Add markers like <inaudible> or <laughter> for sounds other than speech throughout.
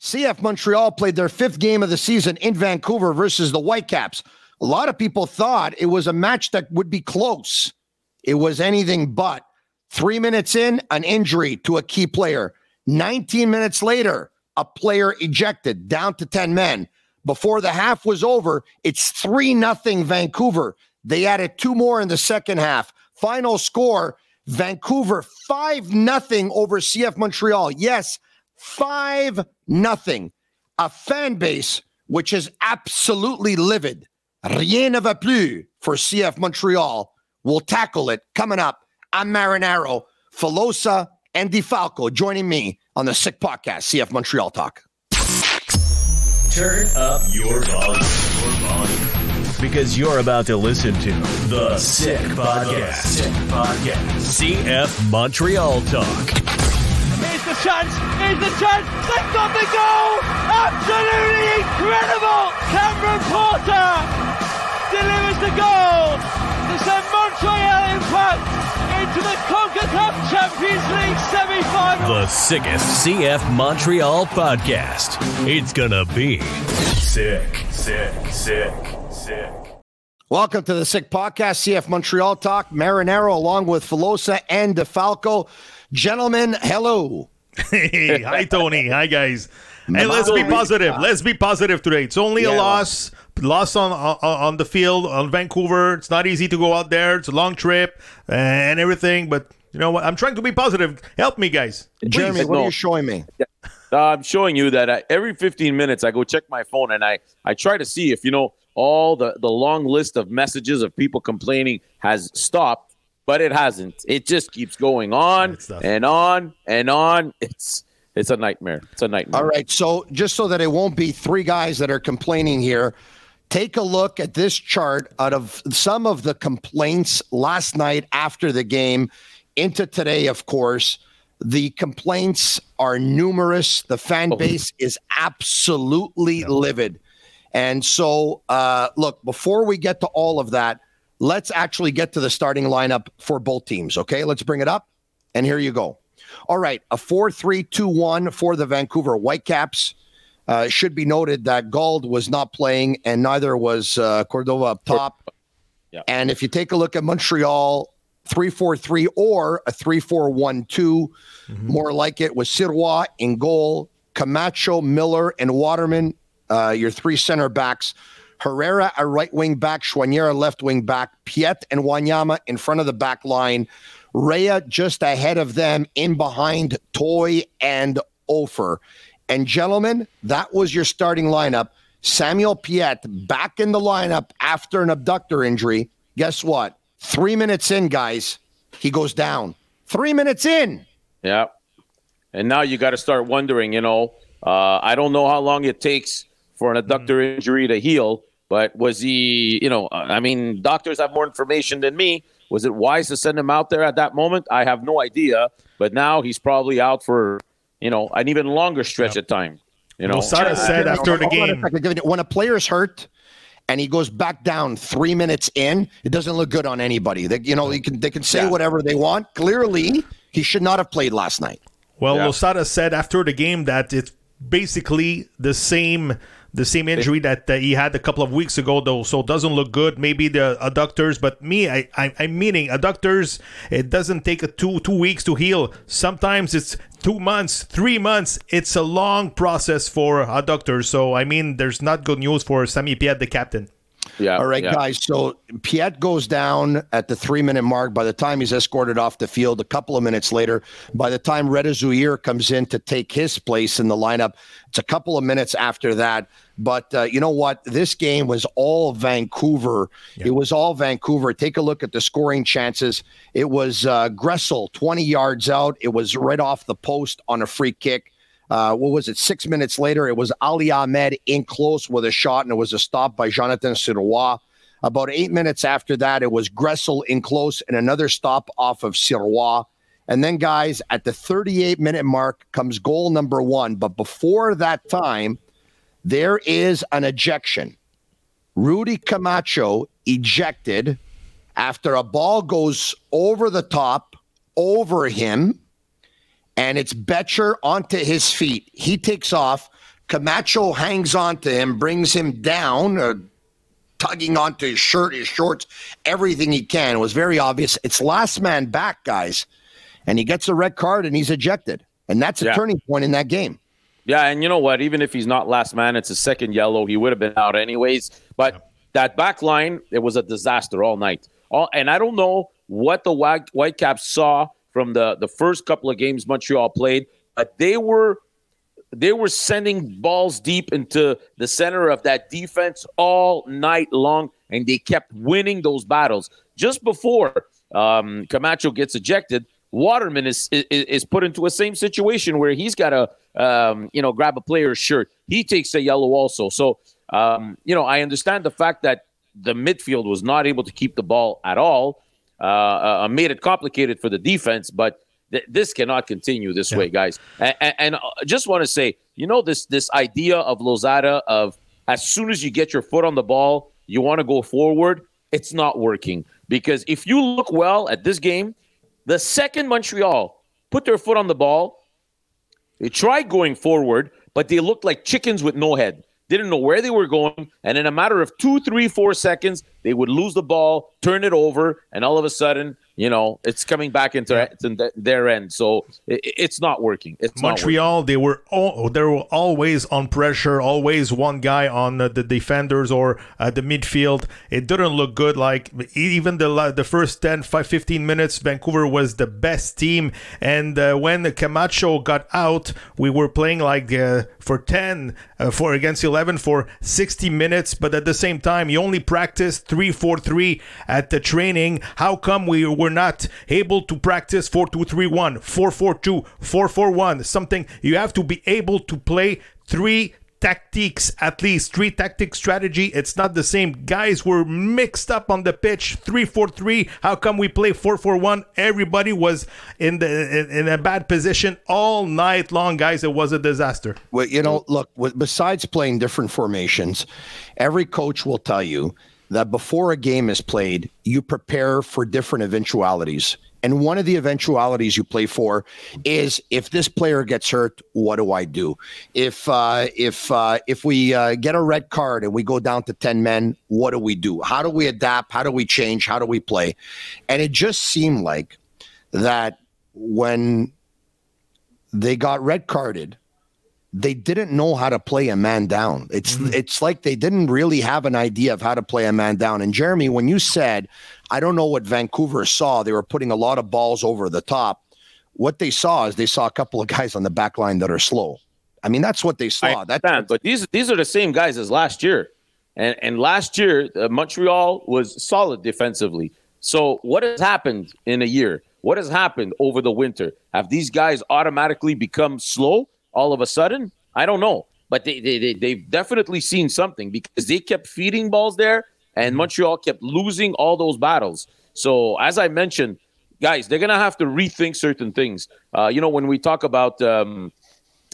CF Montreal played their fifth game of the season in Vancouver versus the Whitecaps. A lot of people thought it was a match that would be close. It was anything but. Three minutes in, an injury to a key player. 19 minutes later, a player ejected, down to 10 men. Before the half was over, it's 3 nothing Vancouver. They added two more in the second half. Final score Vancouver 5 nothing over CF Montreal. Yes, 5 nothing. A fan base which is absolutely livid. Rien ne va plus for CF Montreal. We'll tackle it coming up. I'm Marinaro, Filosa, and DeFalco joining me on the Sick Podcast, CF Montreal Talk. Turn up your volume. Because you're about to listen to the Sick Podcast. Sick Podcast. CF Montreal Talk. Here's the chance. Here's the chance. They've got the goal. Absolutely incredible. Cameron Porter delivers the goal to send Montreal Impact into the CONCACAF Champions League semi-final. The sickest CF Montreal podcast. It's gonna be sick, sick, sick, sick. Welcome to the Sick Podcast, CF Montreal Talk. Marinaro along with Filosa and DeFalco. Gentlemen, hello. Hey, hi Tony. Hi guys. Hey, let's be positive. Let's be positive today. It's only a loss. Loss on, on on the field on Vancouver. It's not easy to go out there. It's a long trip and everything. But you know what? I'm trying to be positive. Help me, guys. Please. Jeremy, what are you showing me? Uh, I'm showing you that uh, every 15 minutes I go check my phone and I I try to see if you know all the the long list of messages of people complaining has stopped, but it hasn't. It just keeps going on and on and on. It's it's a nightmare. It's a nightmare. All right. So just so that it won't be three guys that are complaining here, take a look at this chart out of some of the complaints last night after the game into today, of course. The complaints are numerous. The fan base is absolutely livid. And so, uh, look, before we get to all of that, let's actually get to the starting lineup for both teams. Okay. Let's bring it up. And here you go. All right, a 4 3 2 1 for the Vancouver Whitecaps. Uh, it should be noted that Gauld was not playing, and neither was uh, Cordova up top. Yeah. And if you take a look at Montreal, 3 4 3 or a 3 4 1 2, more like it was Sirois in goal, Camacho, Miller, and Waterman, uh, your three center backs. Herrera, a right wing back, Choinière, left wing back, Piette and Wanyama in front of the back line, Rhea just ahead of them, in behind Toye and Offor. And gentlemen, that was your starting lineup. Samuel Piette back in the lineup after an adductor injury. Guess what? Three minutes in, guys, he goes down. Three minutes in. Yeah. And now you got to start wondering, you know, uh, I don't know how long it takes for an adductor injury to heal, but was he, you know, uh, I mean, doctors have more information than me. Was it wise to send him out there at that moment? I have no idea. But now he's probably out for, you know, an even longer stretch of time. You know, Losada said after the a game. second. When a player's hurt and he goes back down three minutes in, it doesn't look good on anybody. They, you know, they can they can say Yeah. whatever they want. Clearly, he should not have played last night. Well, Yeah. Losada said after the game that it's basically the same the same injury that he had a couple of weeks ago, though. So it doesn't look good. Maybe the adductors, but me, I, I I'm meaning adductors. It doesn't take a two two weeks to heal. Sometimes it's two months, three months. It's a long process for adductors. So I mean, there's not good news for Sammy Piette, the captain. Yeah. All right, yeah. guys. So Piette goes down at the three minute mark. By the time he's escorted off the field, a couple of minutes later, by the time Reda Zouhir comes in to take his place in the lineup, it's a couple of minutes after that. But uh, you know what? This game was all Vancouver. It was all Vancouver. Take a look at the scoring chances. It was uh, Gressel, 20 yards out. It was right off the post on a free kick. Uh, what was it? Six minutes later, it was Ali Ahmed in close with a shot, and it was a stop by Jonathan Sirois. About eight minutes after that, it was Gressel in close and another stop off of Sirois. And then, guys, at the 38 minute mark comes goal number one. But before that time, there is an ejection. Rudy Camacho ejected after a ball goes over the top, over him and it's Becher onto his feet. He takes off. Camacho hangs on to him, brings him down, uh, tugging onto his shirt, his shorts, everything he can. It was very obvious. It's last man back, guys. And he gets a red card and he's ejected. And that's a Yeah. turning point in that game. Yeah, and you know what? Even if he's not last man, it's a second yellow. He would have been out anyways. But that back line, it was a disaster all night. All, and I don't know what the White Whitecaps saw from the the first couple of games Montreal played, but they were they were sending balls deep into the center of that defense all night long, and they kept winning those battles. Just before um, Camacho gets ejected, Waterman is, is is put into a same situation where he's got to um, you know grab a player's shirt. He takes a yellow also. So um, you know I understand the fact that the midfield was not able to keep the ball at all. Uh, uh, made it complicated for the defense, but th- this cannot continue this way, guys. And, and, uh, just want to say, you know, this this idea of Losada of as soon as you get your foot on the ball, you want to go forward. It's not working because if you look well at this game, the second Montreal put their foot on the ball, they tried going forward, but they looked like chickens with no head. Didn't know where they were going, and in a matter of two, three, four seconds, they would lose the ball, turn it over, and all of a sudden, you know, it's coming back into, into their end. So it, it's not working. It's not working. Montreal, they were all, they were always on pressure, always one guy on the, the defenders or uh, the midfield. It didn't look good. Like even the the first 10, 5, 15 minutes, Vancouver was the best team. And uh, when Camacho got out, we were playing like uh, for 10, uh, for against 11 for 60 minutes. But at the same time, you only practiced 3 4 3 at the training. How come we were not able to practice 4 2 3 1, 4 4 2, 4 4 1? Something you have to be able to play three tactics at least three tactic strategy. It's not the same. Guys were mixed up on the pitch 3-4-3 how come we play 4-4-1 everybody was in the in, in a bad position all night long guys. It was a disaster. Well, you know, look, besides playing different formations, every coach will tell you that before a game is played, you prepare for different eventualities. And one of the eventualities you play for is if this player gets hurt, what do I do? If uh, if uh, if we uh, get a red card and we go down to ten men, what do we do? How do we adapt? How do we change? How do we play? And it just seemed like that when they got red carded, they didn't know how to play a man down. It's it's like they didn't really have an idea of how to play a man down. And Jeremy, when you said, I don't know what Vancouver saw, they were putting a lot of balls over the top. What they saw is they saw a couple of guys on the back line that are slow. I mean, that's what they I saw. That but these these are the same guys as last year, and and last year uh, Montreal was solid defensively. So what has happened in a year? What has happened over the winter? Have these guys automatically become slow all of a sudden? I don't know, but they they, they they've definitely seen something because they kept feeding balls there, and Montreal kept losing all those battles. So as I mentioned, guys, they're gonna have to rethink certain things. Uh, you know, when we talk about um,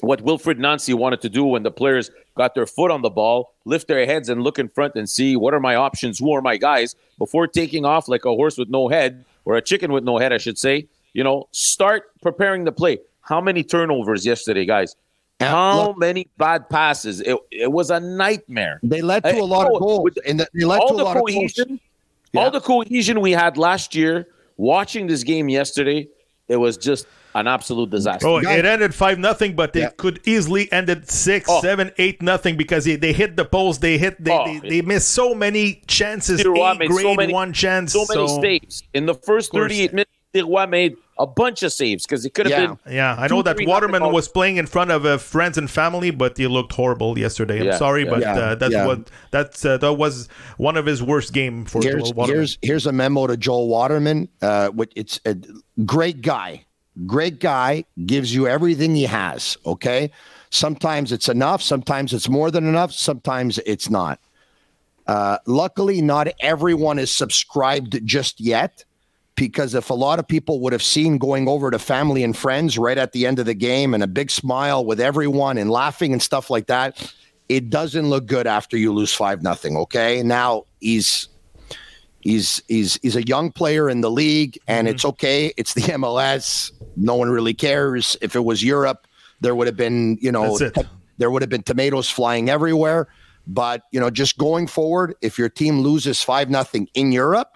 what Wilfried Nancy wanted to do when the players got their foot on the ball, lift their heads and look in front and see what are my options, who are my guys, before taking off like a horse with no head or a chicken with no head, I should say. You know, start preparing the play. How many turnovers yesterday, guys? And How look, many bad passes? It, it was a nightmare. they led to a lot oh, of goals, with and they led all to a the lot of goals. cohesion, Yeah. all the cohesion we had last year. Watching this game yesterday, it was just an absolute disaster. Oh, it ended five nothing, but it Yeah. could easily ended six, Oh. seven, eight nothing because they, they hit the post. They hit. They, Oh, they, they missed so many chances. Leroy A made so many- one chance. so many saves in the first 38 minutes. Leroy made a bunch of saves because it could have Yeah. been. Yeah, I know that Waterman nothing was playing in front of uh, friends and family, but he looked horrible yesterday. I'm Yeah, sorry, yeah. but Yeah, uh, that's yeah. what that's uh, that was one of his worst game for here's Joel Waterman. here's here's a memo to Joel Waterman. Uh, which it's a great guy, great guy. Gives you everything he has. Okay, sometimes it's enough, sometimes it's more than enough, sometimes it's not. Uh, luckily, not everyone is subscribed just yet. Because if a lot of people would have seen going over to family and friends right at the end of the game and a big smile with everyone and laughing and stuff like that, it doesn't look good after you lose five nothing. Okay, now he's he's he's he's a young player in the league, and mm-hmm. it's okay. It's the <laughs> MLS. No one really cares. If it was Europe, there would have been you know there would have been tomatoes flying everywhere. But you know, just going forward, if your team loses five nothing in Europe,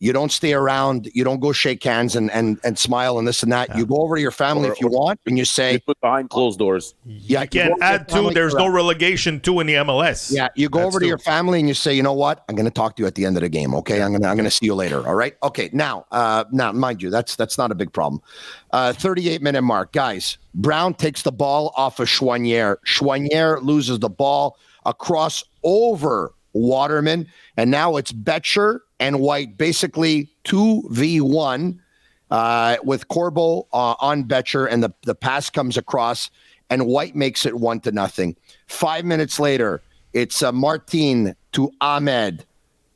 You don't stay around. You don't go shake hands and and and smile and this and that. You go over to your family Or- if you want, and you You say, put behind closed doors. "Yeah." you can't go over to your add two. There's no relegation two in the MLS. Yeah, you go That's over to two. your family and you say, you know what? I'm going to talk to you at the end of the game. Okay, I'm going to I'm going to see you later. All right. Okay. Now, uh, now, mind you, that's that's not a big problem. Uh, 38 minute mark, guys. Brown takes the ball off of Choinière. Choinière loses the ball across over Waterman, and now it's Becher and White, basically two v one uh, with Corbo uh, on Becher, and the, the pass comes across, and White makes it one to nothing. Five minutes later, it's uh, Martin to Ahmed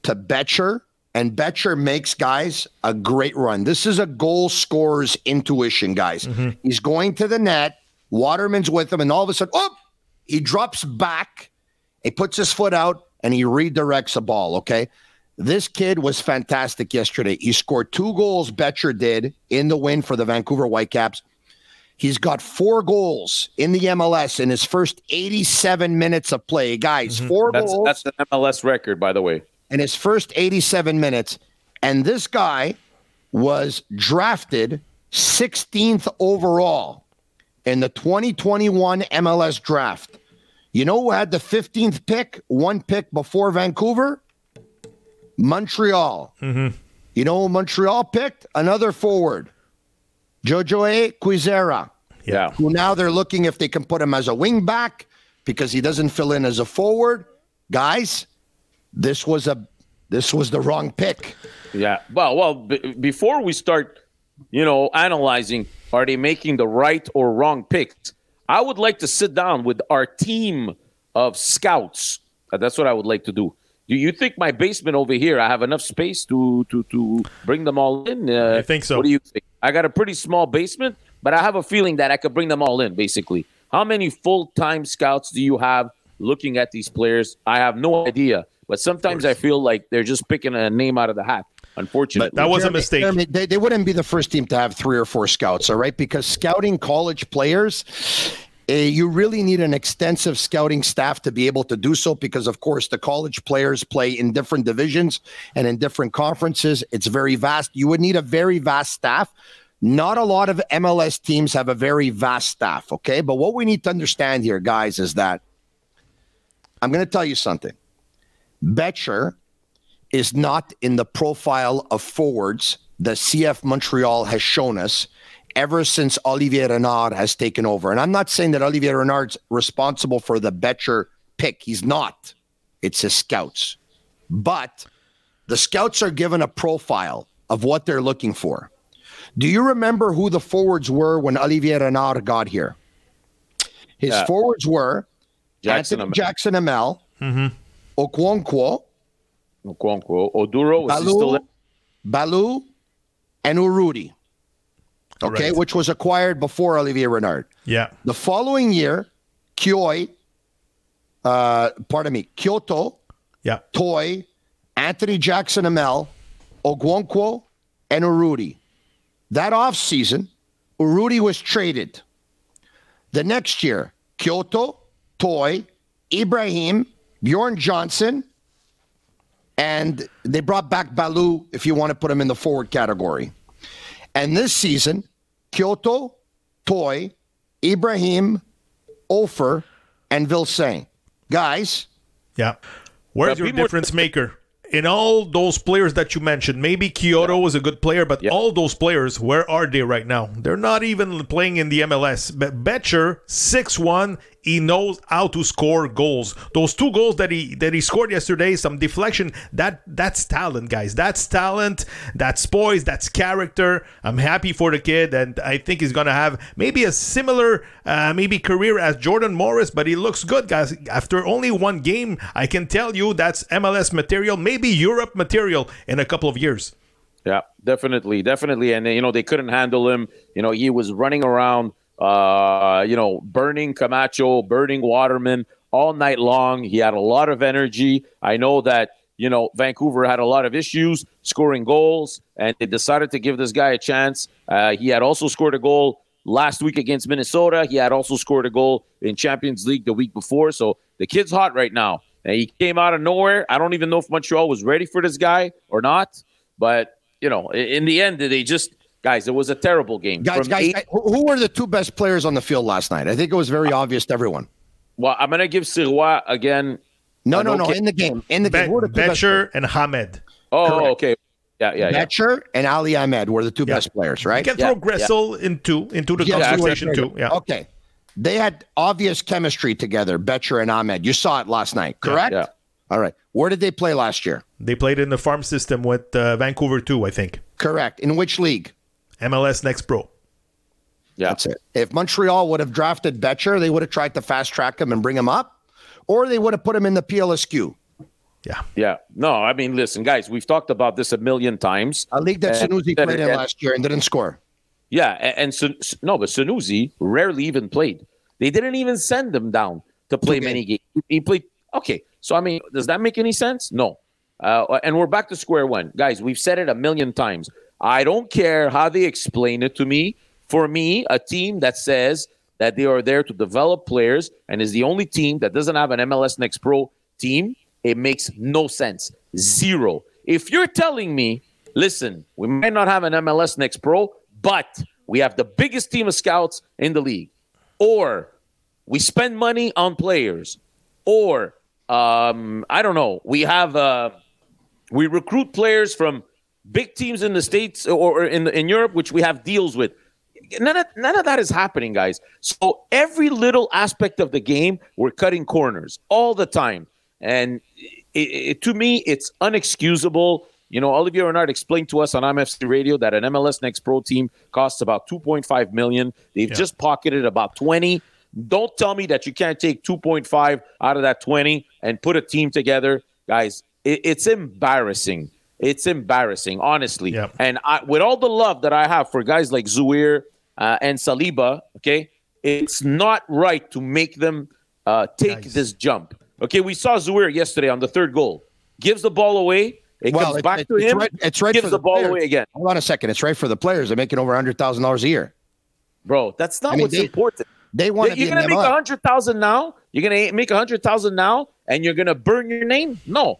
to Becher, and Becher makes guys a great run. This is a goal scorer's intuition, guys. He's going to the net, Waterman's with him, and all of a sudden, oh, he drops back, he puts his foot out, and he redirects a ball. Okay. This kid was fantastic yesterday. He scored two goals, Becher did, in the win for the Vancouver Whitecaps. He's got four goals in the MLS in his first 87 minutes of play. Guys, mm-hmm. four That's goals that's an MLS record, by the way. in his first 87 minutes. And this guy was drafted 16th overall in the 2021 MLS draft. You know who had the 15th pick, one pick before Vancouver? Montreal. Mm-hmm. You know who Montreal picked? Another forward, Jojea Kwizera, Yeah. who now they're looking if they can put him as a wing back because he doesn't fill in as a forward. Guys, this was a this was the wrong pick. Yeah. Well, well, b- before we start, you know, analyzing are they making the right or wrong picks, I would like to sit down with our team of scouts. Uh, That's what I would like to do. Do you think my basement over here, I have enough space to to to bring them all in? Uh, I think so. What do you think? I got a pretty small basement, but I have a feeling that I could bring them all in. Basically, how many full time scouts do you have looking at these players? I have no idea, but sometimes I feel like they're just picking a name out of the hat. Unfortunately, That was a mistake. Jeremy, they, they wouldn't be the first team to have three or four scouts, all right? Because scouting college players, uh, you really need an extensive scouting staff to be able to do so. Because of course, the college players play in different divisions and in different conferences. It's very vast. You would need a very vast staff. Not a lot of MLS teams have a very vast staff, okay? But what we need to understand here, guys, is that I'm going to tell you something. Becher is not in the profile of forwards that CF Montreal has shown us ever since Olivier Renard has taken over. And I'm not saying that Olivier Renard's responsible for the Becher pick. He's not. It's his scouts. But the scouts are given a profile of what they're looking for. Do you remember who the forwards were when Olivier Renard got here? His Yeah. forwards were Jackson-Hamel. Jackson Amel, Mhm. Okwonkwo, Okonkwo. Oduro was he still Ballou, there? Ballou, and Urruti. Okay, Right. which was acquired before Olivier Renard. Yeah. The following year, Kioi, uh, pardon me, Quioto, Yeah. Toye, Anthony Jackson Amel, Okwonkwo, and Urruti. That offseason, Urruti was traded. The next year, Quioto, Toye, Ibrahim, Bjørn Johnsen, and they brought back Ballou if you want to put him in the forward category. And this season, Quioto, Toye, Ibrahim, Offor, and Vilsaint. Guys, Yeah. Where's But your difference maker? In all those players that you mentioned, maybe Quioto was a good player, but Yeah. all those players, where are they right now? They're not even playing in the MLS. But Becher, 6-1, he knows how to score goals. Those two goals that he that he scored yesterday, some deflection, that that's talent, guys. That's talent, that's poise, that's character. I'm happy for the kid, and I think he's gonna have maybe a similar uh, maybe career as Jordan Morris, but he looks good, guys. After only one game, I can tell you that's MLS material, maybe Europe material in a couple of years. Yeah, definitely, definitely. And you know they couldn't handle him. You know he was running around, uh, you know, burning Camacho, burning Waterman all night long. He had a lot of energy. I know that you know Vancouver had a lot of issues scoring goals, and they decided to give this guy a chance. Uh, he had also scored a goal last week against Minnesota. He had also scored a goal in Champions League the week before. So the kid's hot right now. And he came out of nowhere. I don't even know if Montreal was ready for this guy or not. But you know, in the end, they just guys, it was a terrible game. guys, From guys, eight- guys, who who were the two best players on the field last night? I think it was very obvious to everyone. well, I'm gonna give Sirois again. No, Uh, no, no no. In the game, in the Be- game, who were the two best Becher and Ahmed. Oh, Correct. okay. Yeah, yeah, yeah. Becher and Ali Ahmed were the two Yeah. best players, right? You right? can Yeah, throw Gressel into into the Yes, conversation too. Yeah. Okay. They had obvious chemistry together, Becher and Ahmed. You saw it last night, correct? Yeah. All right. Where did they play last year? They played in the farm system with uh, Vancouver too, I think. Correct. In which league? MLS Next Pro. Yeah. That's it. If Montreal would have drafted Becher, they would have tried to fast track him and bring him up, or they would have put him in the PLSQ, Yeah. Yeah. No, I mean, listen, guys, we've talked about this a million times. a league that And- Sunusi played in and- last year and didn't score. Yeah, a- and, Sun- no, but Sunusi rarely even played. They didn't even send him down to play Okay. many games. He played. Okay, so I mean, does that make any sense? No. Uh, and we're back to square one, guys. We've said it a million times. I don't care how they explain it to me. For me, a team that says that they are there to develop players and is the only team that doesn't have an MLS Next Pro team, it makes no sense. Zero. If you're telling me, listen, we might not have an MLS Next Pro, but we have the biggest team of scouts in the league, or we spend money on players, or um, I don't know, we have uh, we recruit players from big teams in the states or in in Europe, which we have deals with. None of, none of that is happening, guys. So every little aspect of the game, we're cutting corners all the time, and it, it, to me, it's unexcusable. You know, Olivier Renard explained to us on MFC Radio that an MLS Next Pro team costs about 2.5 million. They've just pocketed about 20. Don't tell me that you can't take 2.5 out of that 20 and put a team together, guys. It, it's embarrassing. It's embarrassing, honestly. Yep. And I, with all the love that I have for guys like Zouhir uh, and Saliba, okay, it's not right to make them uh, take Nice. this jump. Okay, we saw Zouhir yesterday on the third goal. Gives the ball away. It Well, comes it- back it- to it's him. right- it's right gives for the, the ball players. away again. Hold on a second. It's right for the players. They're making over hundred thousand dollars a year. Bro, that's not I mean, what's they- important. They want to You're in gonna make a MLS. hundred thousand now. You're gonna make a hundred thousand now, and you're gonna burn your name. No,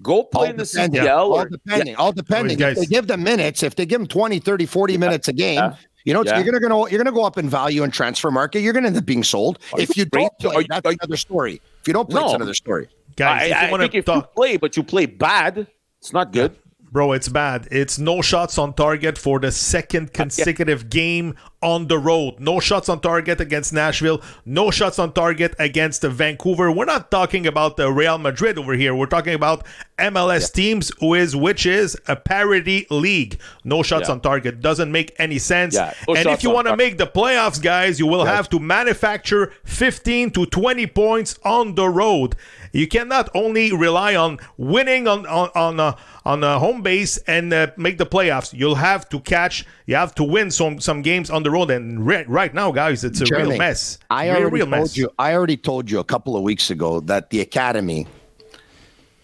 Go play all in the depending, CDL. all or, depending, all depending. guys- If they give them minutes, if they give them 20, 30, 40 minutes a game, Yeah. you know, Yeah. you're gonna go you're gonna go up in value and transfer market. You're gonna end up being sold. if you don't play, Are you- that's are you- another story. If you don't play, it's another story. Guys, I, if I you want think to if you play, but you play bad, it's not good. Bro, it's bad. It's no shots on target for the second consecutive game on the road. No shots on target against Nashville. No shots on target against Vancouver. We're not talking about the Real Madrid over here. We're talking about MLS teams, who is which is a parity league. No shots Yeah. on target doesn't make any sense. Yeah, no and if you want to make the playoffs, guys, you will have to manufacture 15 to 20 points on the road. You cannot only rely on winning on on on uh, on a home base and uh, make the playoffs. You'll have to catch. You have to win some some games on the road. And right, right now, guys, it's a real mess. I real, already real told mess. you. I already told you a couple of weeks ago that the academy,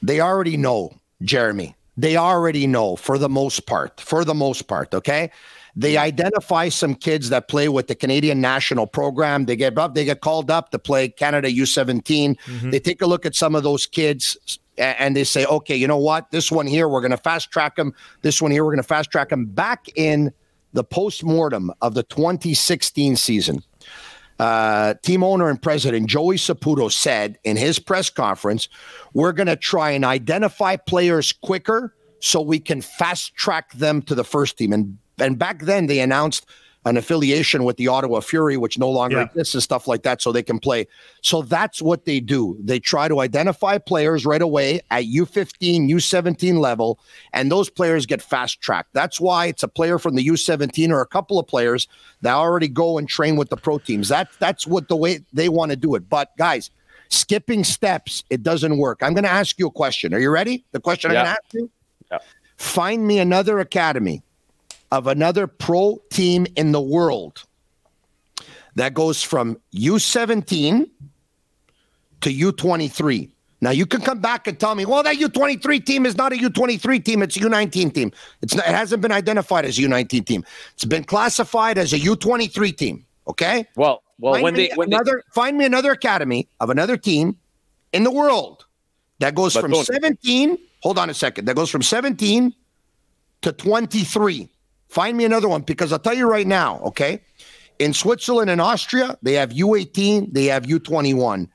they already know, Jeremy. They already know for the most part. For the most part, okay. They identify some kids that play with the Canadian national program. They get up, they get called up to play Canada U17. They take a look at some of those kids and they say, okay, you know what? This one here, we're going to fast track him. This one here, we're going to fast track him back in the post mortem of the 2016 season uh, team owner and president Joey Saputo said in his press conference, "We're going to try and identify players quicker so we can fast track them to the first team." And and back then they announced an affiliation with the Ottawa Fury, which no longer Yeah. exists and stuff like that, so they can play. So that's what they do. They try to identify players right away at U15, U17 level, and those players get fast tracked. That's why it's a player from the U17 or a couple of players that already go and train with the pro teams. That that's what the way they want to do it. But guys, skipping steps, it doesn't work. I'm going to ask you a question. Are you ready? The question Yeah. I'm going to ask you. Yeah. Find me another academy of another pro team in the world that goes from U17 to U23. Now you can come back and tell me, well, that U23 team is not a U23 team; it's a U19 team. It's not, it hasn't been identified as a U19 team. It's been classified as a U23 team. Okay. Well, well, find when me they when they, another find me another academy of another team in the world that goes But from don't- 17. Hold on a second. That goes from 17 to 23. Find me another one because I'll tell you right now. Okay. In Switzerland and Austria, they have U18, they have U21.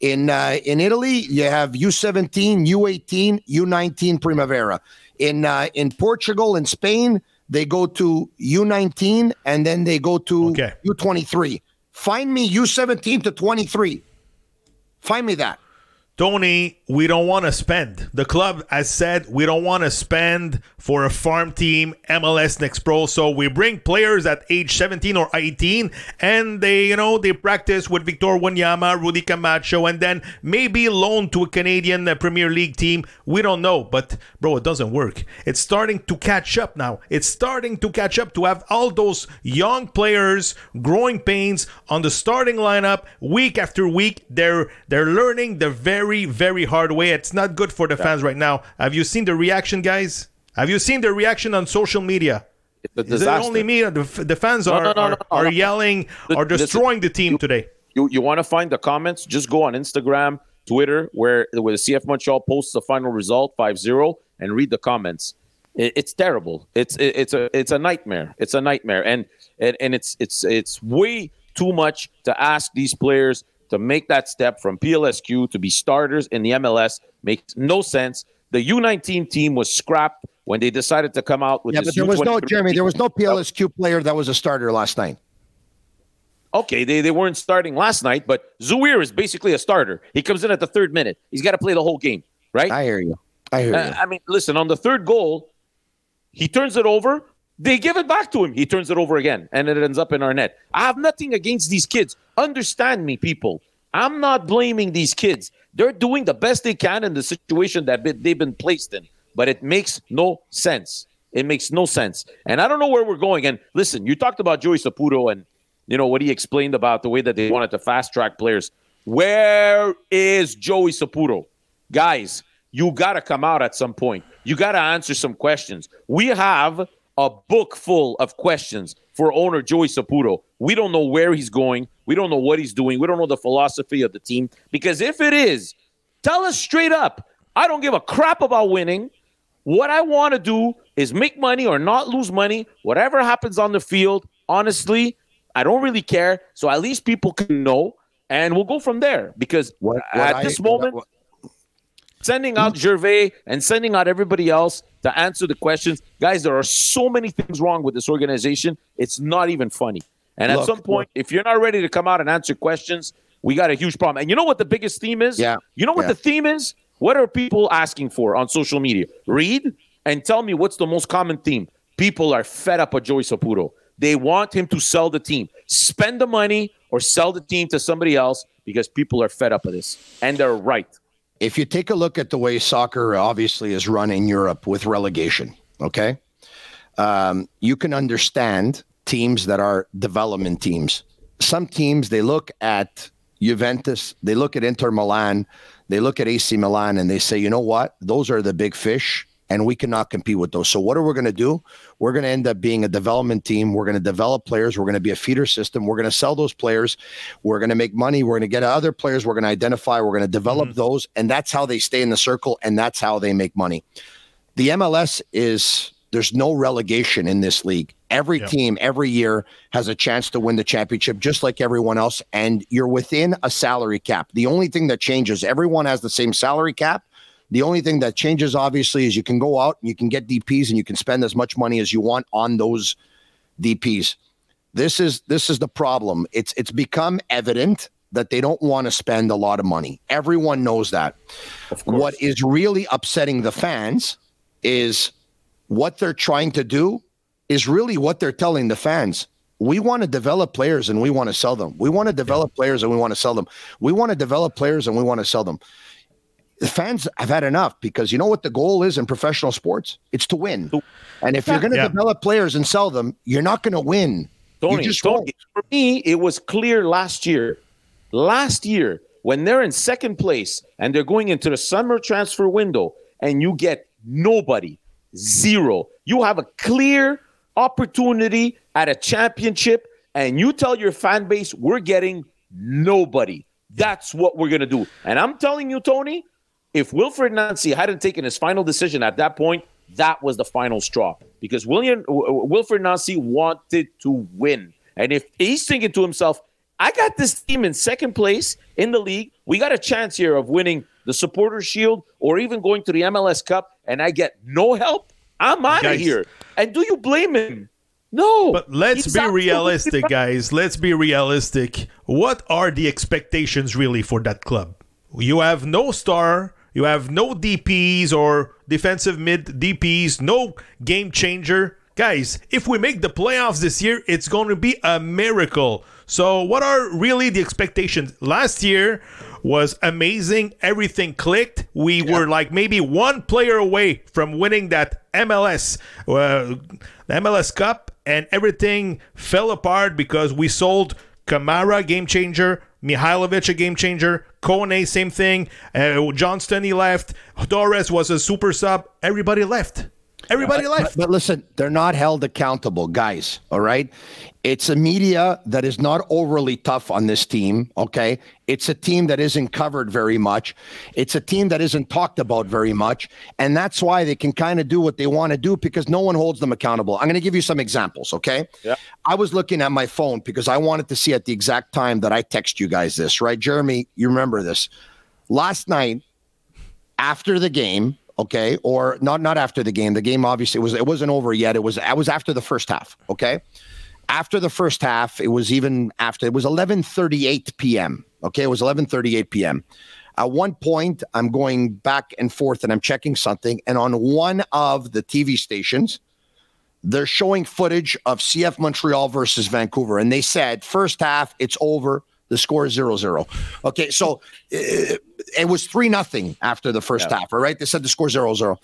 In uh, in Italy, you have U17, U18, U19 Primavera. In uh, in Portugal and Spain, they go to U19 and then they go to Okay. U23. Find me U17 to 23. Find me that. Tony, we don't want to spend. The club has said we don't want to spend for a farm team MLS Next Pro. So we bring players at age 17 or 18 and they, you know, they practice with Victor Wanyama, Rudy Camacho, and then maybe loan to a Canadian uh, Premier League team. We don't know. But, bro, it doesn't work. It's starting to catch up now. It's starting to catch up to have all those young players growing pains on the starting lineup week after week. They're they're learning the very very very hard way. It's not good for the fans right now. Have you seen the reaction, guys? Have you seen the reaction on social media? it's a Is it only me? The, the fans are no, no, are, no, no, are no. yelling, are destroying the team today. You you want to find the comments? Just go on Instagram, Twitter, where where the CF Montreal posts the final result 5-0 and read the comments. It, it's terrible. It's it, it's a it's a nightmare. It's a nightmare, and and and it's it's it's way too much to ask these players to make that step from PLSQ to be starters in the MLS. Makes no sense. The U19 team was scrapped when they decided to come out with Yeah, but there was no Jeremy. There was no PLSQ player that was a starter last night. Okay, they, they weren't starting last night, but Zouhir is basically a starter. He comes in at the third minute. He's got to play the whole game, right? I hear you. I hear Uh, you. I mean, listen, on the third goal, he turns it over. They give it back to him. He turns it over again, and it ends up in our net. I have nothing against these kids. Understand me, people. I'm not blaming these kids. They're doing the best they can in the situation that they've been placed in, but it makes no sense. It makes no sense. And I don't know where we're going. And listen, you talked about Joey Saputo and you know what he explained about the way that they wanted to fast track players. Where is Joey Saputo? Guys, you got to come out at some point. You got to answer some questions. We have a book full of questions for owner Joey Saputo. We don't know where he's going. We don't know what he's doing. We don't know the philosophy of the team. Because if it is, tell us straight up I don't give a crap about winning. What I want to do is make money or not lose money. Whatever happens on the field, honestly, I don't really care. So at least people can know, and we'll go from there. Because What- what at I- this moment, what- sending out Gervais and sending out everybody else to answer the questions, guys, there are so many things wrong with this organization. It's not even funny. And at some point, if you're not ready to come out and answer questions, we got a huge problem. And you know what the biggest theme is? Yeah. You know what Yeah. the theme is? What are people asking for on social media? Read and tell me what's the most common theme. People are fed up with Joey Saputo. They want him to sell the team, spend the money, or sell the team to somebody else because people are fed up with this, and they're right. if you take a look at the way soccer obviously is run in Europe with relegation, okay, um, you can understand teams that are development teams. Some teams they look at Juventus, they look at Inter Milan, they look at AC Milan, and they say, you know what, those are the big fish. And we cannot compete with those. So, what are we going to do? We're going to end up being a development team. We're going to develop players. We're going to be a feeder system. We're going to sell those players. We're going to make money. We're going to get other players. We're going to identify. We're going to develop mm-hmm. those. And that's how they stay in the circle. And that's how they make money. The MLS is there's no relegation in this league. Every team every year has a chance to win the championship just like everyone else and you're within a salary cap. The only thing that changes everyone has the same salary cap. The only thing that changes obviously is you can go out and you can get DPs and you can spend as much money as you want on those DPs. This is this is the problem. It's it's become evident that they don't want to spend a lot of money. Everyone knows that. What is really upsetting the fans is what they're trying to do is really what they're telling the fans. We want to develop players and we want to sell them. We want to develop players and we want to sell them. We want to develop players and we want to sell them. The fans have had enough because you know what the goal is in professional sports? It's to win. And if you're going to Yeah. develop players and sell them, you're not going to win. Tony, just Tony, for me, it was clear last year. Last year, when they're in second place and they're going into the summer transfer window, and you get nobody, zero. You have a clear opportunity at a championship, and you tell your fan base, we're getting nobody. That's what we're going to do. And I'm telling you, Tony, if Wilfried Nancy hadn't taken his final decision at that point, that was the final straw because William Wilfried Nancy wanted to win. And if he's thinking to himself, I got this team in second place in the league, we got a chance here of winning the Supporter Shield or even going to the MLS Cup, and I get no help, I'm out of here. And do you blame him? No. But let's be realistic, <laughs> guys. Let's be realistic. What are the expectations really for that club? You have no star, you have no DPs or defensive mid DPs, no game changer. Guys, if we make the playoffs this year, it's going to be a miracle. So, what are really the expectations? Last year was amazing. Everything clicked. We were like maybe one player away from winning that MLS, uh, MLS Cup, and everything fell apart because we sold Kamara, game changer, Mihailovic, a game changer, Kone, same thing. Uh, Johnston, he left. Torres was a super sub. Everybody left. Everybody But, left. but listen, they're not held accountable, guys. All right. It's a media that is not overly tough on this team. Okay. It's a team that isn't covered very much. It's a team that isn't talked about very much. And that's why they can kind of do what they want to do because no one holds them accountable. I'm going to give you some examples. Okay. Yeah. I was looking at my phone because I wanted to see at the exact time that I text you guys this, right? Jeremy, you remember this. Last night, after the game, okay, or not not after the game. The game obviously was it wasn't over yet. It was I was after the first half, okay? After the first half, it was even after it was 11:38 p.m. Okay, it was 11:38 p.m. At one point, I'm going back and forth and I'm checking something, and on one of the TV stations, they're showing footage of CF Montreal versus Vancouver, and they said first half it's over. The score is 0-0. Okay, so uh, it was three nothing after the first half. All right, they said the score 0-0.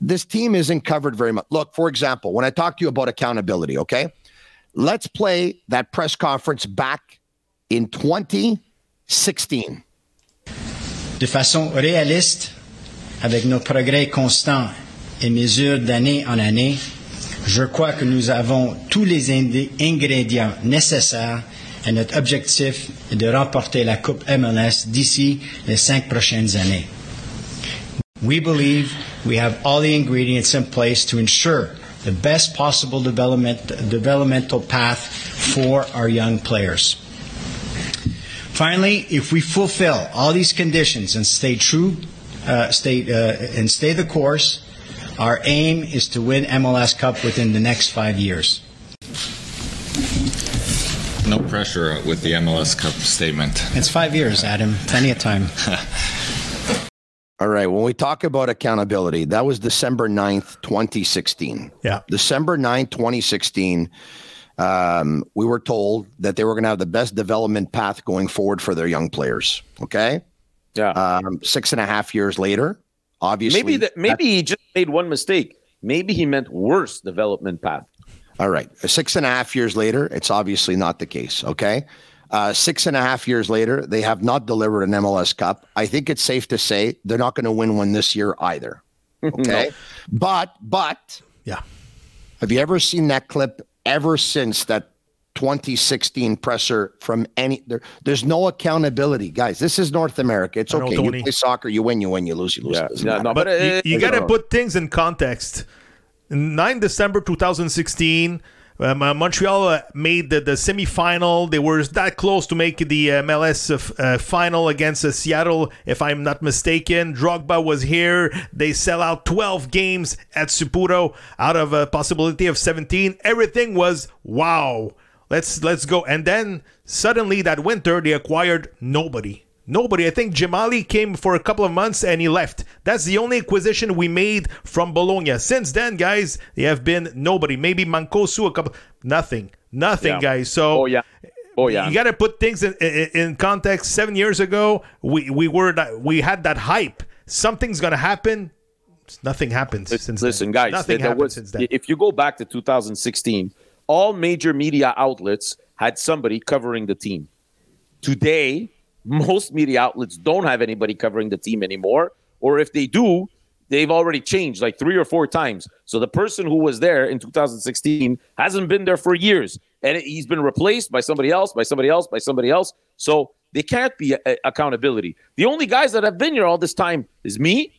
This team isn't covered very much. Look, for example, when I talk to you about accountability, okay, let's play that press conference back in 2016. De façon réaliste, avec nos progrès constants et mesures d'année en année, je crois que nous avons tous les ingrédients nécessaires à notre objectif de remporter la Coupe MLS d'ici les cinq prochaines années. We believe we have all the ingredients in place to ensure the best possible development, developmental path for our young players. Finally, if we fulfill all these conditions and stay true, uh, stay uh, and stay the course, our aim is to win MLS Cup within the next five years. No pressure with the MLS Cup statement. It's five years, Adam. Plenty of time. <laughs> All right. When we talk about accountability, that was December 9th, 2016. Yeah. December 9th, 2016. Um, we were told that they were going to have the best development path going forward for their young players. Okay. Yeah. Um, six and a half years later, obviously. Maybe that maybe he just made one mistake. Maybe he meant worse development path. All right. Six and a half years later, it's obviously not the case. Okay. Uh, six and a half years later, they have not delivered an MLS Cup. I think it's safe to say they're not going to win one this year either. <laughs> Okay. No. But, but, Yeah. have you ever seen that clip ever since that 2016 presser from any? There, there's no accountability, guys. This is North America. It's I know, okay. You play soccer, you win, you win, you lose, you lose. Yeah. It Yeah, no, But But, uh, you, you got to put things in context. 9 December 2016, um, uh, Montreal uh, made the, the semifinal. They were that close to make the uh, MLS uh, final against Seattle, if I'm not mistaken. Drogba was here. They sell out 12 games at Saputo out of a possibility of 17. Everything was wow. Let's let's go. And then suddenly that winter they acquired nobody. Nobody. I think Jamali came for a couple of months and he left. That's the only acquisition we made from Bologna. Since then, guys, they have been nobody. Maybe Mancosu a couple. Nothing. Nothing, Yeah. guys. So Oh yeah. Oh yeah. you got to put things in, in, in context. Seven years ago, we we were that, we had that hype. Something's gonna happen. Nothing happened since. Listen, then. guys, nothing there- there happened was- since then. if you go back to 2016, all major media outlets had somebody covering the team. Today, most media outlets don't have anybody covering the team anymore, or if they do, they've already changed like three or four times. So the person who was there in 2016 hasn't been there for years, and he's been replaced by somebody else, by somebody else, by somebody else. So they can't be a- accountability. The only guys that have been here all this time is me,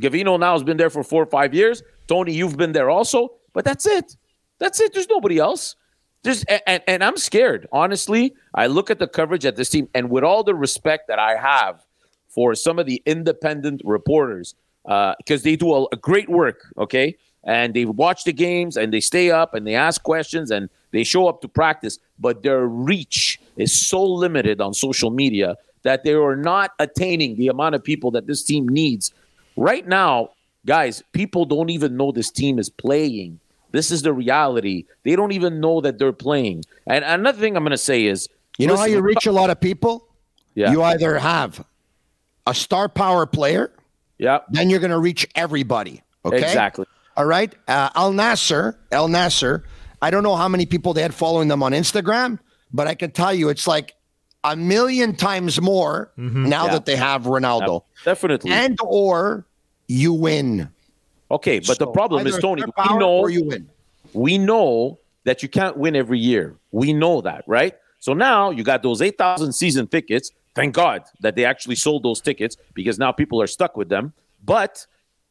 Gavino now has been there for four or five years. Tony, you've been there also, but that's it. That's it. There's nobody else. There's and, and I'm scared. Honestly, I look at the coverage at this team, and with all the respect that I have for some of the independent reporters, uh, because they do a, a great work, okay, and they watch the games and they stay up and they ask questions and they show up to practice, but their reach is so limited on social media that they are not attaining the amount of people that this team needs Right now, guys, people don't even know this team is playing. This is the reality. They don't even know that they're playing. And another thing I'm going to say is, You know how you reach a lot of people? Yeah. You either have a star power player, Yeah, then you're going to reach everybody. Okay. exactly. All right. Uh, Al Nasser, El Nasser. I don't know how many people they had following them on Instagram, but I can tell you it's like a million times more now Yeah. that they have Ronaldo. Definitely. And or you win. Okay, but the problem is, Tony, we know you win. we know that you can't win every year. We know that, right? So now you got those 8,000 season tickets. Thank God that they actually sold those tickets because now people are stuck with them. But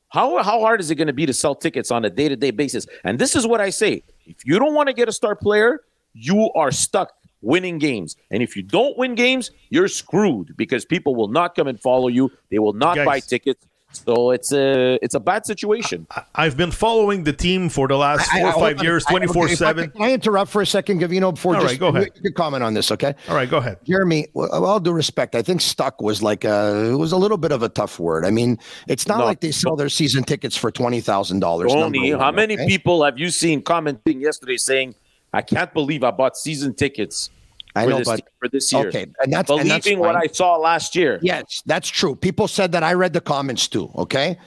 how, how hard is it going to be to sell tickets on a day to day basis? And this is what I say if you don't want to get a star player, you are stuck winning games. And if you don't win games, you're screwed because people will not come and follow you. They will not Guys. buy tickets. So it's a it's a bad situation. I've been following the team for the last four I- or five on. years, I- okay, twenty four seven. Can can I interrupt for a second, Gavino, before All just right, go ahead. You, you can comment on this, okay? All right, go ahead. Jeremy, with all due respect, I think stuck was like a it was a little bit of a tough word. I mean, it's not No. like they sell their season tickets for twenty thousand dollars. Tony, how many people have you seen commenting yesterday saying, "I can't believe I bought season tickets I for know, this but for this year"? okay, and that's and that's believing what. I saw last year. Yes, that's true. People said that. I read the comments too. Okay,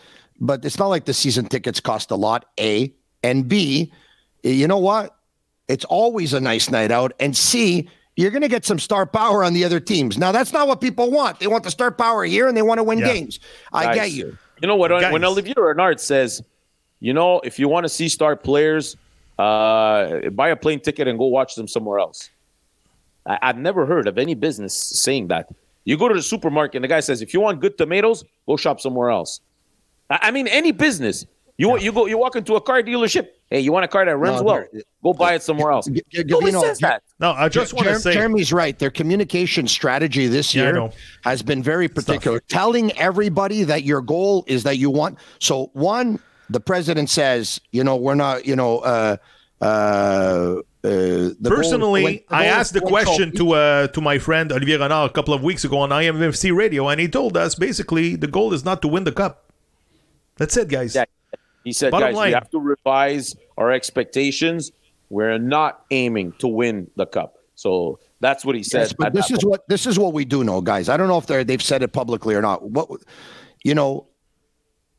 but it's not like the season tickets cost a lot. A and B, you know what? It's always a nice night out. And C, you're going to get some star power on the other teams. Now, that's not what people want. They want the star power here, and they want to win Yeah. games. I Guys, get you. You know what? Guys. When Olivier Renard says, "You know, if you want to see star players, uh, buy a plane ticket and go watch them somewhere else." I, I've never heard of any business saying that. You go to the supermarket and the guy says, "If you want good tomatoes, go shop somewhere else." I I mean, any business. You you go you walk into a car dealership. Hey, you want a car that runs No, well? Go buy it somewhere else. G- G- Nobody Gavino, says that. No, I just want to Jer- say. Jeremy's right. Their communication strategy this Yeah, year know. has been very particular. Telling everybody that your goal is that you want. So one, the president says, you know, we're not, you know, uh, uh, uh, the goal is Personally, win- the I asked the question trophies. to uh, to my friend Olivier Renard a couple of weeks ago on IMFC radio, and he told us basically the goal is not to win the cup. That's it, guys. Yeah. He said, Bottom guys, line. we have to revise our expectations. We're not aiming to win the cup. So that's what he said. Yes, but this that is point. what this is what we do know, guys. I don't know if they're they've said it publicly or not. What you know,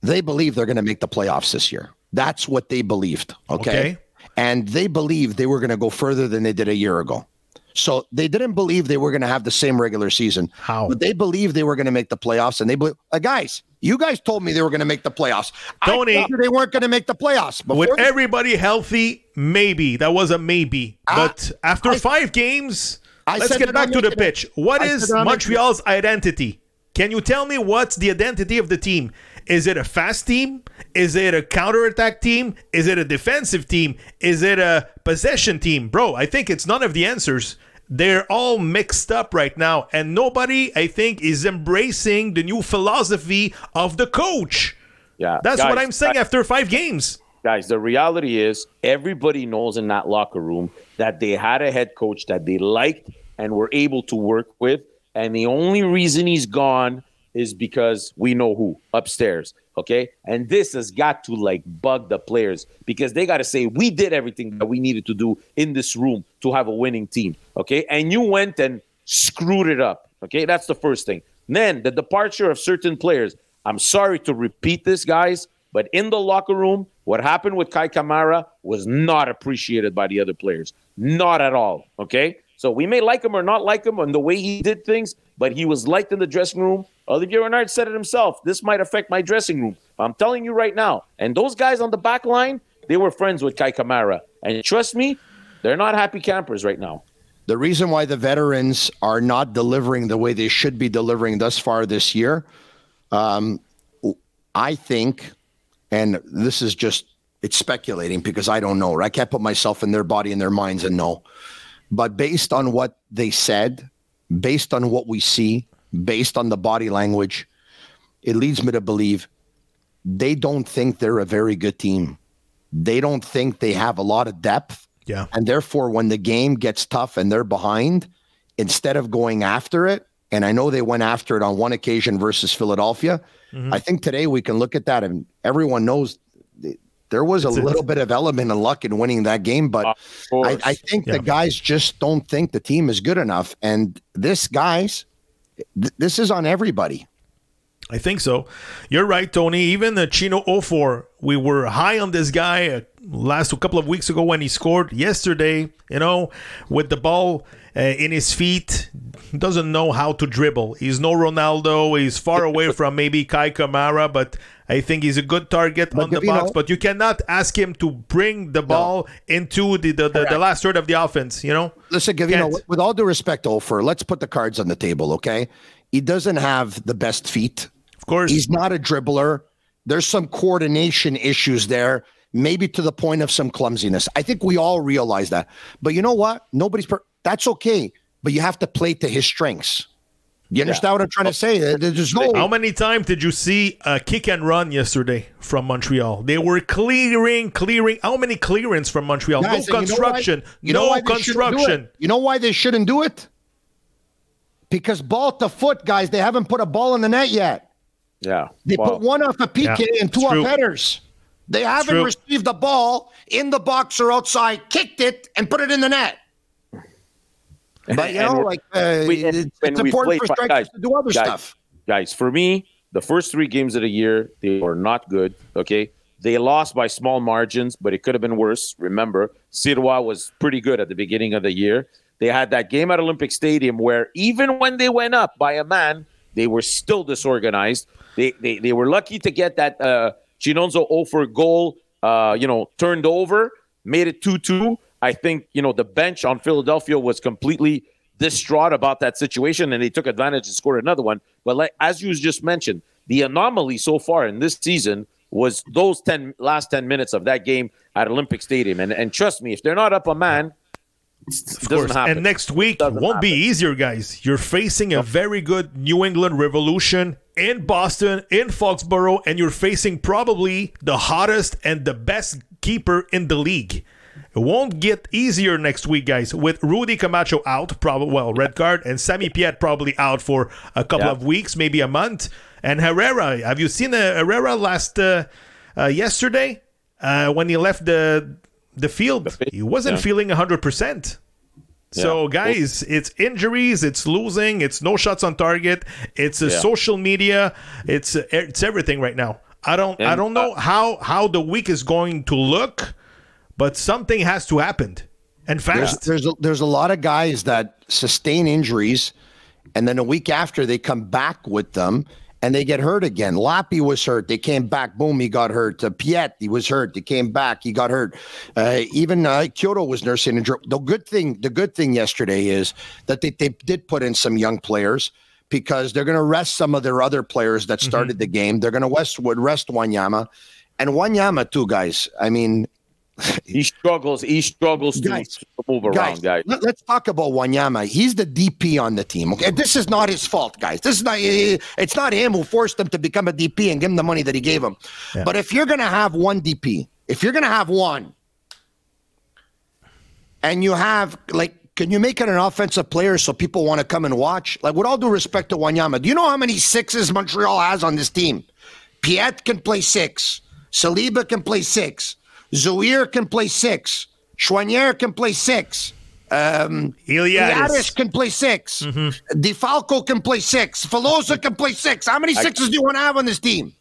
they believe they're going to make the playoffs this year. That's what they believed. Okay. Okay. And they believed they were going to go further than they did a year ago. So they didn't believe they were going to have the same regular season. How? But they believed they were going to make the playoffs. And they believe, uh, guys, you guys told me they were going to make the playoffs. Tony- they weren't going to make the playoffs. With Before the- everybody healthy, maybe that was a maybe. But after I- five games, I let's get back to the pitch. What I is said they're not making it. Montreal's identity? Can you tell me what's the identity of the team? Is it a fast team? Is it a counterattack team? Is it a defensive team? Is it a possession team? Bro, I think it's none of the answers. They're all mixed up right now, and nobody, I think, is embracing the new philosophy of the coach. yeah, That's guys, what I'm saying after five games. guys, the reality is everybody knows in that locker room that they had a head coach that they liked and were able to work with. And the only reason he's gone is because we know who upstairs. Okay. And this has got to like bug the players because they got to say, we did everything that we needed to do in this room to have a winning team. Okay. And you went and screwed it up. Okay. That's the first thing. Then the departure of certain players. I'm sorry to repeat this, guys, but in the locker room, what happened with Kai Kamara was not appreciated by the other players. Not at all. Okay. So we may like him or not like him on the way he did things, but he was liked in the dressing room. Olivier Renard said it himself. This might affect my dressing room. I'm telling you right now. And those guys on the back line, they were friends with Kai Kamara. And trust me, they're not happy campers right now. The reason why the veterans are not delivering the way they should be delivering thus far this year, um, I think, and this is just it's speculating because I don't know. I can't put myself in their body and their minds and know. But based on what they said, based on what we see, based on the body language, it leads me to believe they don't think they're a very good team. They don't think they have a lot of depth. Yeah. And therefore, when the game gets tough and they're behind, instead of going after it, and I know they went after it on one occasion versus Philadelphia, Mm-hmm. I think today we can look at that and everyone knows there was a It's a- little bit of element of luck in winning that game, but I. I think Yeah. the guys just don't think the team is good enough. And this, guys, th- this is on everybody. I think so. You're right, Tony. Even the Chino 04, we were high on this guy uh, last a couple of weeks ago when he scored. Yesterday, you know, with the ball uh, in his feet, doesn't know how to dribble. He's no Ronaldo. He's far away <laughs> from maybe Kai Kamara, but I think he's a good target But on the box. But you cannot ask him to bring the ball into the the, the, the last third of the offense. You know, Listen, Gavino, with, with all due respect, Offor, let's put the cards on the table, okay? He doesn't have the best feet. Course. He's not a dribbler. There's some coordination issues there, maybe to the point of some clumsiness. I think we all realize that. But you know what? Nobody's per- that's okay. But you have to play to his strengths. You understand what I'm trying to say? Oh. There's no How many times did you see a kick and run yesterday from Montreal? They were clearing, clearing. How many clearance from Montreal? Guys, no and you know construction. you know no why they shouldn't do it? construction. You know why they shouldn't do it? Because ball to foot, guys, they haven't put a ball in the net yet. Yeah. They Wow. put one off a PK Yeah, and two off headers. They haven't true. received the ball in the box or outside, kicked it, and put it in the net. But you know, we're- like uh, we- and it's, when it's important play for strikers guys, to do other guys, stuff. Guys, for me, the first three games of the year, they were not good. Okay. They lost by small margins, but it could have been worse. Remember, Sirois was pretty good at the beginning of the year. They had that game at Olympic Stadium where even when they went up by a man, they were still disorganized. They they, they were lucky to get that uh Chinonso Offor goal uh, you know, turned over, made it 2-2. I think, you know, the bench on Philadelphia was completely distraught about that situation, and they took advantage and scored another one. But like as you just mentioned, the anomaly so far in this season was those 10 last 10 minutes of that game at Olympic Stadium. And and trust me, if they're not up a man, of course. And next week Doesn't won't be easier, guys. You're facing a very good New England Revolution in Boston, in Foxborough, and you're facing probably the hottest and the best keeper in the league. It won't get easier next week, guys. With Rudy Camacho out, probably well, red card, and Sammy Piette probably out for a couple Yeah. of weeks, maybe a month. And Herrera, have you seen uh, Herrera last uh, uh, yesterday uh, when he left the the field? He wasn't Yeah. feeling hundred percent. So, Yeah. guys, it's injuries, it's losing, it's no shots on target, it's uh, Yeah. social media, it's uh, it's everything right now. I don't I don't know uh, how how the week is going to look, but something has to happen, and There's fast. there's a, there's a lot of guys that sustain injuries, and then a week after they come back with them and they get hurt again. Lappy was hurt. They came back. Boom, he got hurt. Uh, Piette, he was hurt. He came back. He got hurt. Uh, even uh, Quioto was nursing injury. The good thing, the good thing yesterday is that they, they did put in some young players because they're going to rest some of their other players that started the game. They're going to Westwood rest Wanyama, and Wanyama too, guys. I mean, he struggles. He struggles to, Guys, to move around, guys. Let, us talk about Wanyama. He's the DP on the team. Okay, this is not his fault, guys. This is not. eh, It's not him who forced him to become a DP and give him the money that he gave him. But if you're gonna have one DP, if you're gonna have one, and you have like. Can you make it an offensive player so people want to come and watch? Like, with all due respect to Wanyama, do you know how many sixes Montreal has on this team? Piette can play six. Saliba can play six. Zouhir can play six. Choinière can play six. Um, Iliadis. Iliadis can play 6 DeFalco can play six. Filosa can play six. How many sixes do you want to have on this team?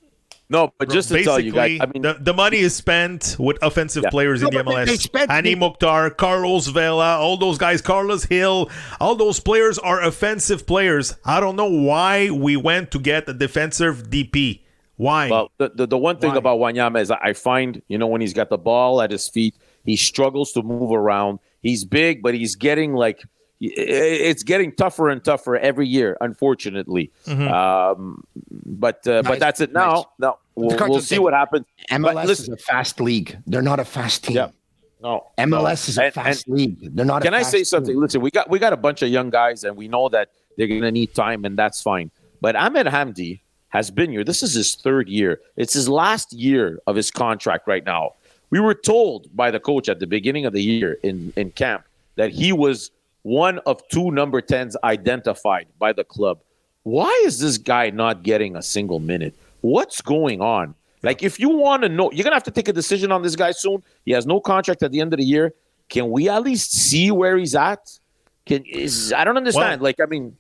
No, but just to tell Basically, you guys, I mean, the, the money is spent with offensive Yeah. players No, in the but they- MLS. they spent- Hany they- Mukhtar, Carlos Vela, all those guys, Carlos Gil, all those players are offensive players. I don't know why we went to get a defensive DP. Why? Well, the, the, the one thing Why? about Wanyama is I find, you know, when he's got the ball at his feet, he struggles to move around. He's big, but he's getting like it's getting tougher and tougher every year, unfortunately. Um, but uh, Nice, but that's it. nice. Now, we'll, we'll see what happens. But MLS listen, is a fast league. They're not a fast team. Yeah. no, MLS no. is a And- fast and- league. They're not. Can a I fast say something? team. Listen, we got we got a bunch of young guys, and we know that they're going to need time, and that's fine. But Ahmed Hamdi has been here. This is his third year. It's his last year of his contract right now. We were told by the coach at the beginning of the year in in camp that he was one of two number tens identified by the club. Why is this guy not getting a single minute? What's going on? Like, if you want to know, you're gonna have to take a decision on this guy soon. He has no contract at the end of the year. Can we at least see where he's at? Can is I don't understand. Well- like, I mean,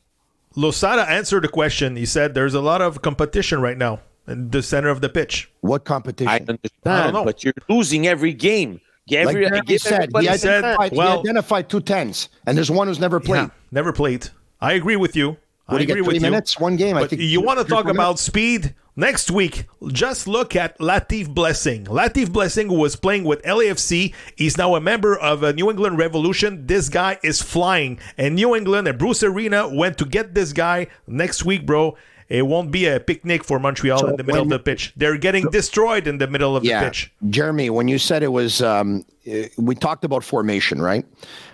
Losada answered the question. He said there's a lot of competition right now in the center of the pitch. What competition? I I don't understand, know. but you're losing every game. Give like every, Jeremy give said, he a chance. identified, Well- he identified two tens, and there's one who's never played. Yeah, never played. I agree with you. I What do you agree get? Three with you. minutes, one game. I think you want to talk about minutes. speed next week? Just look at Latif Blessing. Latif Blessing was playing with LAFC. He's now a member of a New England Revolution. This guy is flying, and New England and Bruce Arena went to get this guy next week, bro. It won't be a picnic for Montreal So in the middle when- of the pitch. They're getting destroyed in the middle of the pitch. Jeremy, when you said it was, um, uh, we talked about formation, right?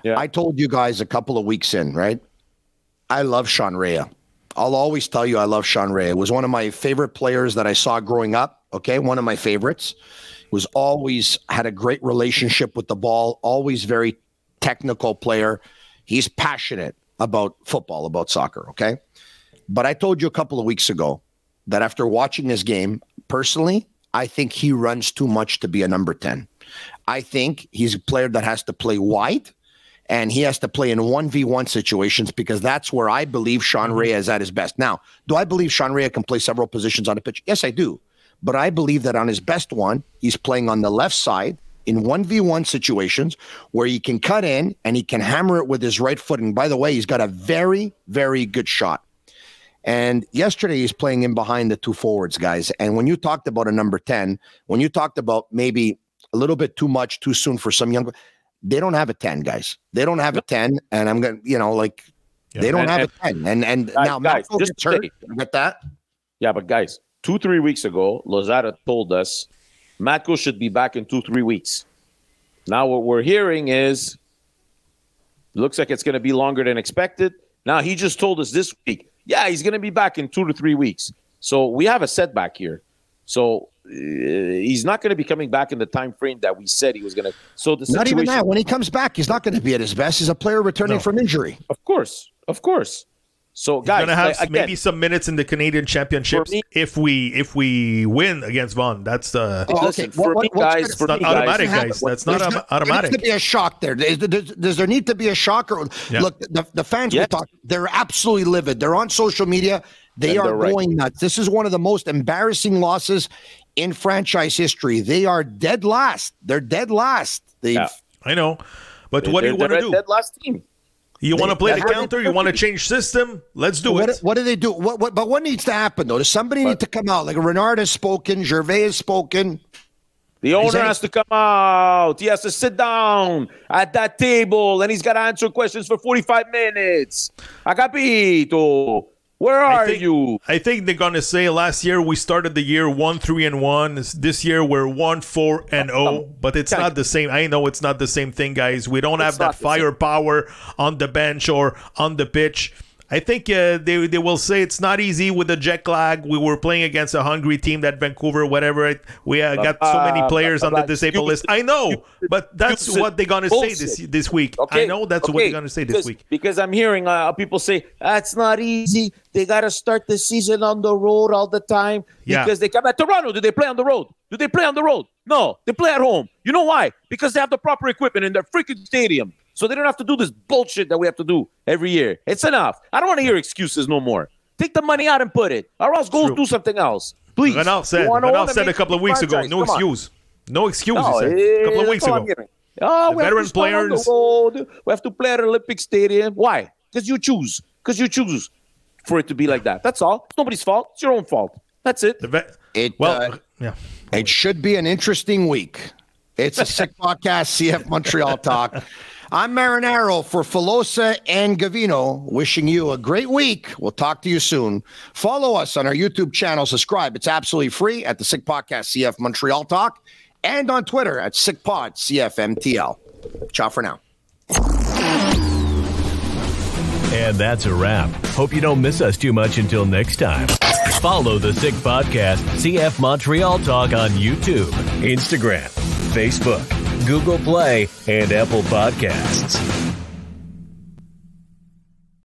Yeah. I told you guys a couple of weeks in, right? I love Sean Rea. I'll always tell you I love Sean Rea. It was one of my favorite players that I saw growing up. Okay, one of my favorites. Was always had a great relationship with the ball. Always very technical player. He's passionate about football, about soccer. Okay. But I told you a couple of weeks ago that after watching this game, personally, I think he runs too much to be a number 10. I think he's a player that has to play wide and he has to play in 1v1 situations because that's where I believe Sean mm-hmm. Rea is at his best. Now, do I believe Sean Rea can play several positions on the pitch? Yes, I do. But I believe that on his best one, he's playing on the left side in 1v1 situations where he can cut in and he can hammer it with his right foot. And by the way, he's got a very, very good shot. And yesterday he's playing in behind the two forwards, guys. And when you talked about a number 10, when you talked about maybe a little bit too much too soon for some young, they don't have a 10, guys. They don't have a 10. And I'm going to, you know, like They don't And- have and- a 10. And and Guys, now guys, just hurt. Get that? Yeah, but guys, two, three weeks ago, Losada told us Matko should be back in two, three weeks. Now what we're hearing is looks like it's going to be longer than expected. Now he just told us this week, yeah, he's going to be back in two to three weeks. So we have a setback here. So uh, he's not going to be coming back in the time frame that we said he was going to. So the Not even that. When he comes back, he's not going to be at his best. He's a player returning No. from injury. of course, of course. So He's guys, gonna have like, again, maybe some minutes in the Canadian Championships me- if we if we win against Vaughan. That's the Oh, listen, okay. for What- me, what- guys, gonna- for not me, automatic, happen? guys. That's not There's autom- There automatic. needs to be a shock there. Does, does, does there need to be a shock? Or, Yeah. Look, the, the fans we Yes. talk, they're absolutely livid. They're on social media. They are they're right. going nuts. This is one of the most embarrassing losses in franchise history. They are dead last. They're dead last. They Yeah. I know, but what do you want to do? Dead last team. You want to play the counter? You want to change system? Let's do what, it. what do they do? What, what, but what needs to happen though? Does somebody need to come out? Like Renard has spoken, Gervais has spoken. The owner that- has to come out. He has to sit down at that table and he's got to answer questions for 45 minutes. Agapito, where I are think- you? I think they're gonna say last year we started the year one three and one. This year we're one four and oh, zero, but it's not the same. I know it's not the same thing, guys. We don't have that not the same. firepower on the bench or on the pitch. I think uh, they they will say it's not easy with the jet lag. We were playing against a hungry team that Vancouver, whatever. It, we uh, got so many Uh, players on the disabled list. I know, but that's what they're gonna say this this week. Okay, I know that's what they're gonna say this because, week. Because I'm hearing uh, people say that's not easy. They got to start the season on the road all the time Yeah. because they come at Toronto. Do they play on the road? Do they play on the road? No, they play at home. You know why? Because they have the proper equipment in their freaking stadium. So they don't have to do this bullshit that we have to do every year. It's enough. I don't want to hear excuses no more. Take the money out and put it, or else go True. do something else. Please. Renard said, You wanna Renard said a couple of league weeks ago, no Come on. excuse. No excuse, No, he said. A couple of weeks ago. Oh, The we have veteran to start on players- the road. We have to play at Olympic Stadium. Why? Because you choose. Because you choose for it to be like that. That's all. It's nobody's fault. It's your own fault. That's it. The vet- It well, uh, yeah. It should be an interesting week. It's a <laughs> sick podcast, CF Montreal Talk. I'm Marinaro for Filosa and Gavino, wishing you a great week. We'll talk to you soon. Follow us on our YouTube channel. Subscribe. It's absolutely free at the Sick Podcast CF Montreal Talk and on Twitter at Sick SickPod CFMTL. Ciao for now. And that's a wrap. Hope you don't miss us too much until next time. Follow the Sick Podcast, CF Montreal Talk on YouTube, Instagram, Facebook, Google Play, and Apple Podcasts.